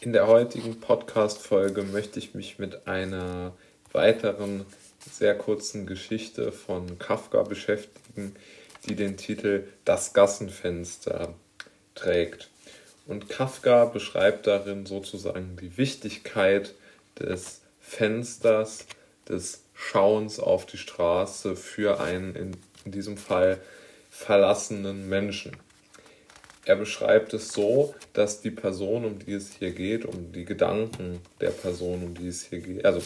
In der heutigen Podcast-Folge möchte ich mich mit einer weiteren sehr kurzen Geschichte von Kafka beschäftigen, die den Titel Das Gassenfenster trägt. Und Kafka beschreibt darin sozusagen die Wichtigkeit des Fensters, des Schauens auf die Straße für einen in, diesem Fall verlassenen Menschen. Er beschreibt es so, dass die Person, um die es hier geht, um die Gedanken der Person, um die es hier geht, also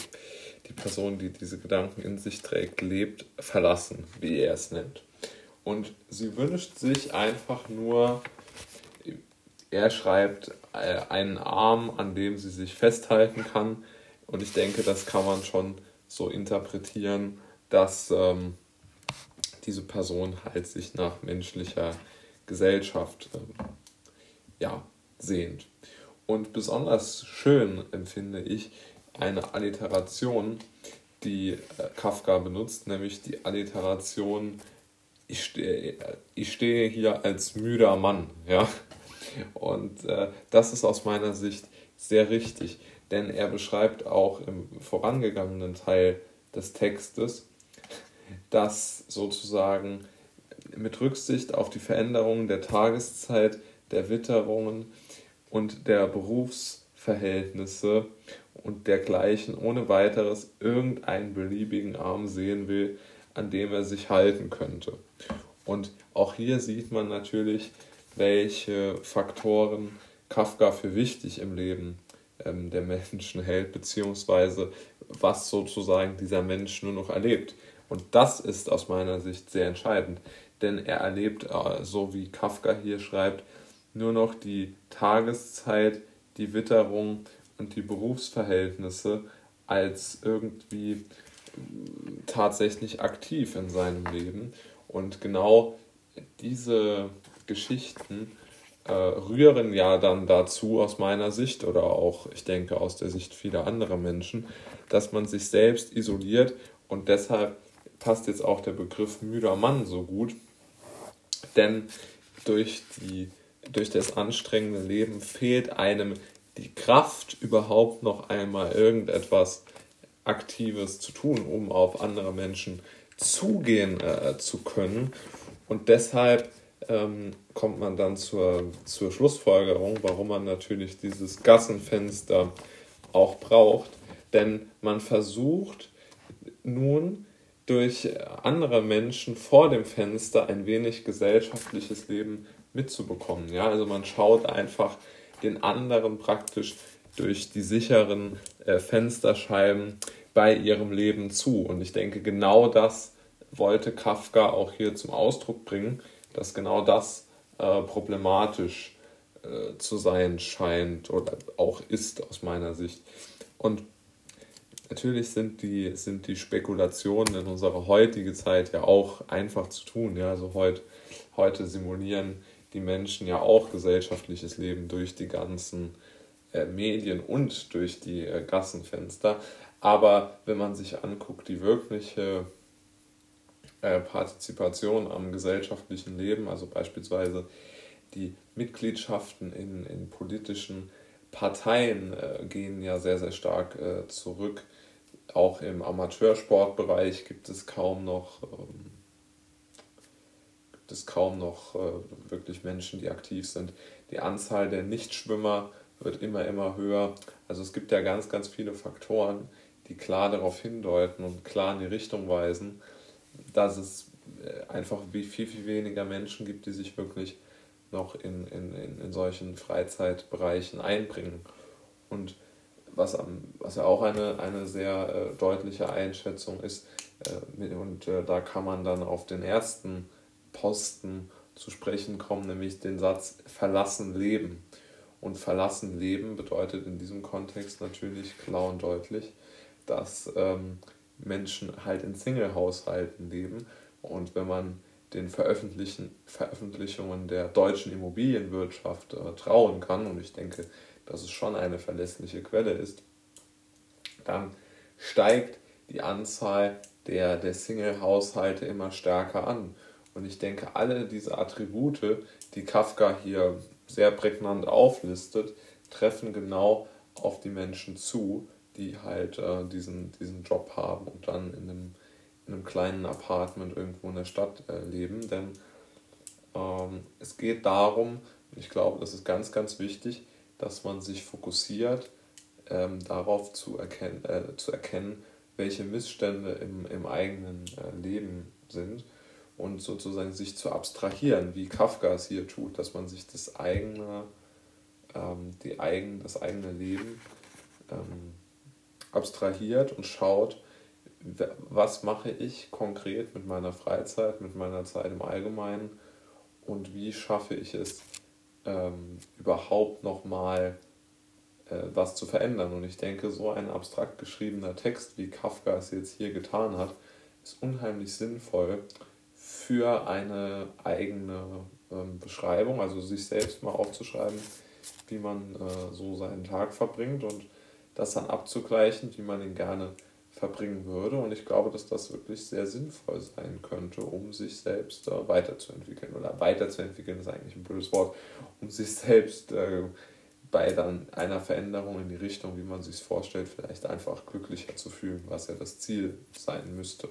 die Person, die diese Gedanken in sich trägt, lebt, verlassen, wie er es nennt. Und sie wünscht sich einfach nur, er schreibt, äh, einen Arm, an dem sie sich festhalten kann. Und ich denke, das kann man schon so interpretieren, dass ähm, diese Person halt sich nach menschlicher Gesellschaft ähm, ja, sehnt. Und besonders schön empfinde ich eine Alliteration, die äh, Kafka benutzt, nämlich die Alliteration ich stehe, ich stehe hier als müder Mann. Ja? Und äh, das ist aus meiner Sicht sehr richtig, denn er beschreibt auch im vorangegangenen Teil des Textes, dass sozusagen mit Rücksicht auf die Veränderungen der Tageszeit, der Witterungen und der Berufsverhältnisse und dergleichen ohne weiteres irgendeinen beliebigen Arm sehen will, an dem er sich halten könnte. Und auch hier sieht man natürlich, welche Faktoren Kafka für wichtig im Leben ähm, der Menschen hält, beziehungsweise was sozusagen dieser Mensch nur noch erlebt. Und das ist aus meiner Sicht sehr entscheidend denn er erlebt, äh, so wie Kafka hier schreibt, nur noch die Tageszeit, die Witterung und die Berufsverhältnisse als irgendwie äh, tatsächlich aktiv in seinem Leben. Und genau diese Geschichten äh, rühren ja dann dazu aus meiner Sicht oder auch, ich denke, aus der Sicht vieler anderer Menschen, dass man sich selbst isoliert und deshalb passt jetzt auch der Begriff müder Mann so gut, denn durch, die, durch das anstrengende Leben fehlt einem die Kraft, überhaupt noch einmal irgendetwas Aktives zu tun, um auf andere Menschen zugehen äh, zu können. Und deshalb ähm, kommt man dann zur, zur Schlussfolgerung, warum man natürlich dieses Gassenfenster auch braucht. Denn man versucht nun durch andere Menschen vor dem Fenster ein wenig gesellschaftliches Leben mitzubekommen. Ja, also man schaut einfach den anderen praktisch durch die sicheren äh, Fensterscheiben bei ihrem Leben zu. Und ich denke, genau das wollte Kafka auch hier zum Ausdruck bringen, dass genau das äh, problematisch äh, zu sein scheint oder auch ist aus meiner Sicht. Und Natürlich sind die, sind die Spekulationen in unserer heutigen Zeit ja auch einfach zu tun. Ja? Also heut, heute simulieren die Menschen ja auch gesellschaftliches Leben durch die ganzen äh, Medien und durch die äh, Gassenfenster. Aber wenn man sich anguckt, die wirkliche äh, Partizipation am gesellschaftlichen Leben, also beispielsweise die Mitgliedschaften in, in politischen Parteien äh, gehen ja sehr, sehr stark äh, zurück auch im Amateursportbereich gibt es kaum noch, ähm, gibt es kaum noch äh, wirklich Menschen, die aktiv sind. Die Anzahl der Nichtschwimmer wird immer, immer höher. Also es gibt ja ganz, ganz viele Faktoren, die klar darauf hindeuten und klar in die Richtung weisen, dass es äh, einfach viel, viel weniger Menschen gibt, die sich wirklich noch in, in, in, in solchen Freizeitbereichen einbringen. Und was, am, was ja auch eine, eine sehr äh, deutliche Einschätzung ist. Äh, und äh, da kann man dann auf den ersten Posten zu sprechen kommen, nämlich den Satz verlassen leben. Und verlassen leben bedeutet in diesem Kontext natürlich klar und deutlich, dass ähm, Menschen halt in Single-Haushalten leben. Und wenn man den Veröffentlichungen der deutschen Immobilienwirtschaft äh, trauen kann, und ich denke, dass es schon eine verlässliche Quelle ist, dann steigt die Anzahl der, der Single-Haushalte immer stärker an. Und ich denke, alle diese Attribute, die Kafka hier sehr prägnant auflistet, treffen genau auf die Menschen zu, die halt äh, diesen, diesen Job haben und dann in einem, in einem kleinen Apartment irgendwo in der Stadt äh, leben. Denn ähm, es geht darum, ich glaube, das ist ganz, ganz wichtig, dass man sich fokussiert, ähm, darauf zu, erkennen, äh, zu erkennen, welche Missstände im, im eigenen äh, Leben sind und sozusagen sich zu abstrahieren, wie Kafka es hier tut, dass man sich das eigene, ähm, die eigen, das eigene Leben ähm, abstrahiert und schaut, was mache ich konkret mit meiner Freizeit, mit meiner Zeit im Allgemeinen und wie schaffe ich es ähm, überhaupt nochmal äh, was zu verändern. Und ich denke, so ein abstrakt geschriebener Text, wie Kafka es jetzt hier getan hat, ist unheimlich sinnvoll für eine eigene ähm, Beschreibung, also sich selbst mal aufzuschreiben, wie man äh, so seinen Tag verbringt und das dann abzugleichen, wie man ihn gerne verbringen würde. Und ich glaube, dass das wirklich sehr sinnvoll sein könnte, um sich selbst äh, weiterzuentwickeln. Oder weiterzuentwickeln ist eigentlich ein blödes Wort, um sich selbst äh, bei dann einer Veränderung in die Richtung, wie man sich vorstellt, vielleicht einfach glücklicher zu fühlen, was ja das Ziel sein müsste.